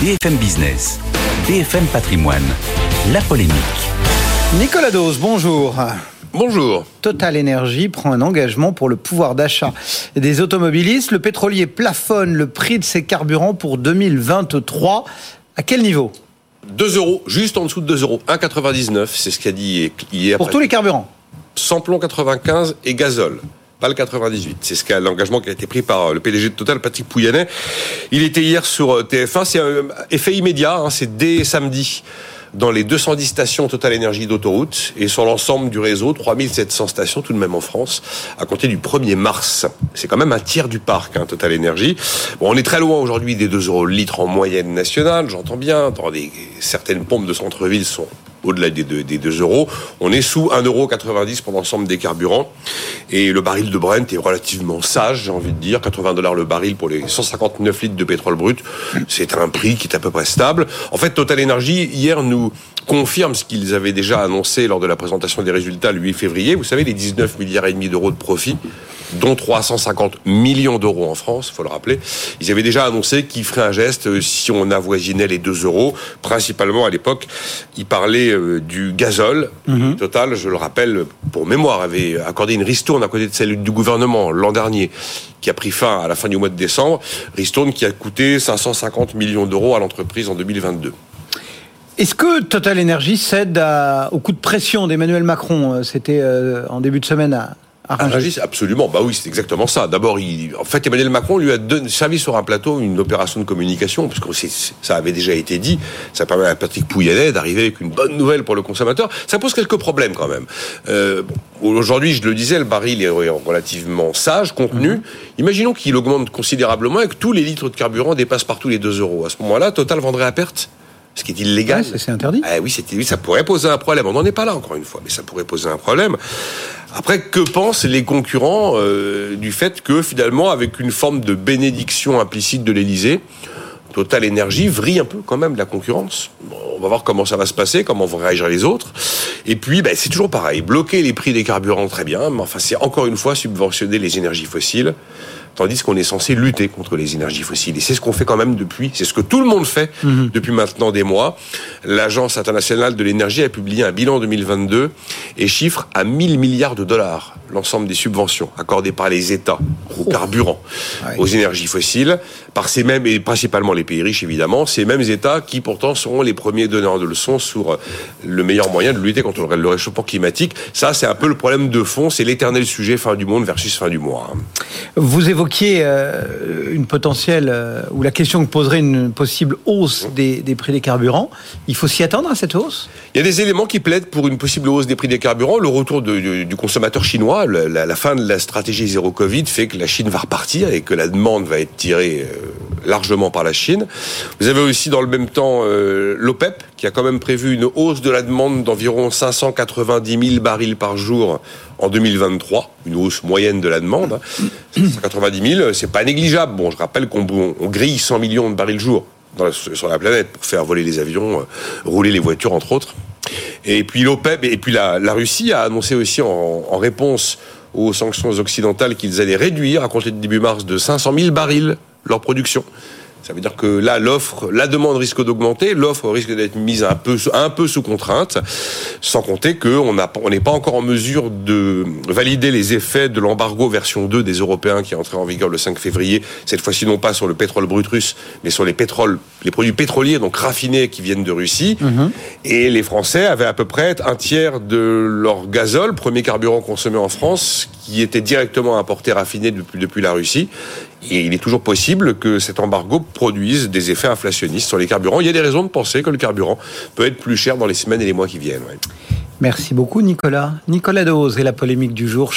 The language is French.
BFM Business, BFM Patrimoine, la polémique. Nicolas Dose, bonjour. Bonjour. Total Energy prend un engagement pour le pouvoir d'achat des automobilistes. Le pétrolier plafonne le prix de ses carburants pour 2023. À quel niveau 2 euros, juste en dessous de 2 euros. 1,99, c'est ce qu'a dit hier. Pour tous les carburants Samplon 95 et gazole pas le 98. C'est ce qu'a l'engagement qui a été pris par le PDG de Total, Patrick Pouyannet. Il était hier sur euh, TF1. C'est un effet immédiat. Hein, c'est dès samedi dans les 210 stations Total Énergie d'autoroute et sur l'ensemble du réseau, 3700 stations tout de même en France, à compter du 1er mars. C'est quand même un tiers du parc, hein, Total Énergie. Bon, on est très loin aujourd'hui des 2 euros le litre en moyenne nationale, j'entends bien. Certaines pompes de centre-ville sont au-delà des 2, des 2 euros. On est sous 1,90 euro pour l'ensemble des carburants. Et le baril de Brent est relativement sage, j'ai envie de dire. 80 dollars le baril pour les 159 litres de pétrole brut. C'est un prix qui est à peu près stable. En fait, Total Energy, hier, nous confirme ce qu'ils avaient déjà annoncé lors de la présentation des résultats le 8 février. Vous savez, les 19 milliards et demi d'euros de profit dont 350 millions d'euros en France, il faut le rappeler. Ils avaient déjà annoncé qu'ils feraient un geste euh, si on avoisinait les 2 euros. Principalement à l'époque, ils parlaient euh, du gazole. Mhm. Total, je le rappelle, pour mémoire, avait accordé une ristourne à côté de celle du gouvernement l'an dernier qui a pris fin à la fin du mois de décembre. Ristourne qui a coûté 550 millions d'euros à l'entreprise en 2022. Est-ce que Total Energy cède au coup de pression d'Emmanuel Macron euh, C'était en début de semaine à, absolument. Bah oui, c'est exactement ça. D'abord, en fait, Emmanuel Macron lui a donné, servi sur un plateau une opération de communication, parce que ça avait déjà été dit. Ça permet à Patrick Pouyannet d'arriver avec une bonne nouvelle pour le consommateur. Ça pose quelques problèmes quand même. Euh, aujourd'hui, je le disais, le baril est relativement sage, contenu. Mhm. Imaginons qu'il augmente considérablement et que tous les litres de carburant dépassent partout les 2 euros. À ce moment-là, Total vendrait à perte ce qui est illégal. c'est interdit. Ah oui, oui, ça pourrait poser un problème. On n'en est pas là encore une fois, mais ça pourrait poser un problème. Après, que pensent les concurrents euh, du fait que finalement, avec une forme de bénédiction implicite de l'Élysée, Total Énergie vrille un peu quand même la concurrence? on va voir comment ça va se passer, comment vont réagir les autres. Et puis, ben, c'est toujours pareil. Bloquer les prix des carburants, très bien, mais enfin, c'est encore une fois subventionner les énergies fossiles tandis qu'on est censé lutter contre les énergies fossiles. Et c'est ce qu'on fait quand même depuis, c'est ce que tout le monde fait mhm. depuis maintenant des mois. L'Agence internationale de l'énergie a publié un bilan 2022 et chiffre à 1000 milliards de dollars l'ensemble des subventions accordées par les États aux carburants, aux énergies fossiles, par ces mêmes, et principalement les pays riches évidemment, ces mêmes États qui pourtant seront les premiers donneurs de leçons sur le meilleur moyen de lutter contre le réchauffement climatique. Ça, c'est un peu le problème de fond, c'est l'éternel sujet fin du monde versus fin du mois. Vous évoquiez euh, une potentielle, euh, ou la question que poserait une possible hausse des, prix des carburants. Il faut s'y attendre à cette hausse? Il y a des éléments qui plaident pour une possible hausse des prix des carburants. Le retour du consommateur chinois, la, fin de la stratégie zéro Covid fait que la Chine va repartir et que la demande va être tirée euh, largement par la Chine. Vous avez aussi dans le même temps l'OPEP qui a quand même prévu une hausse de la demande d'environ 590 000 barils par jour en 2023, une hausse moyenne de la demande. 190 000, c'est pas négligeable. Bon, je rappelle qu'on grille 100 millions de barils le jour sur la planète pour faire voler les avions, euh, rouler les voitures, entre autres. Et puis l'OPEP, et puis la, Russie a annoncé aussi en, réponse aux sanctions occidentales qu'ils allaient réduire à compter de début mars de 500 000 barils leur production. Ça veut dire que là, l'offre, la demande risque d'augmenter, l'offre risque d'être mise un peu, un peu sous contrainte, sans compter qu'on on n'est pas encore en mesure de valider les effets de l'embargo version 2 des Européens qui est entré en vigueur le 5 février, cette fois-ci non pas sur le pétrole brut russe, mais sur les pétroles, les produits pétroliers, donc raffinés qui viennent de Russie. Mhm. Et les Français avaient à peu près un tiers de leur gazole, premier carburant consommé en France, qui était directement importé raffiné depuis, depuis la Russie. Et il est toujours possible que cet embargo produise des effets inflationnistes sur les carburants. Il y a des raisons de penser que le carburant peut être plus cher dans les semaines et les mois qui viennent. Merci beaucoup Nicolas. Nicolas Dose et la polémique du jour.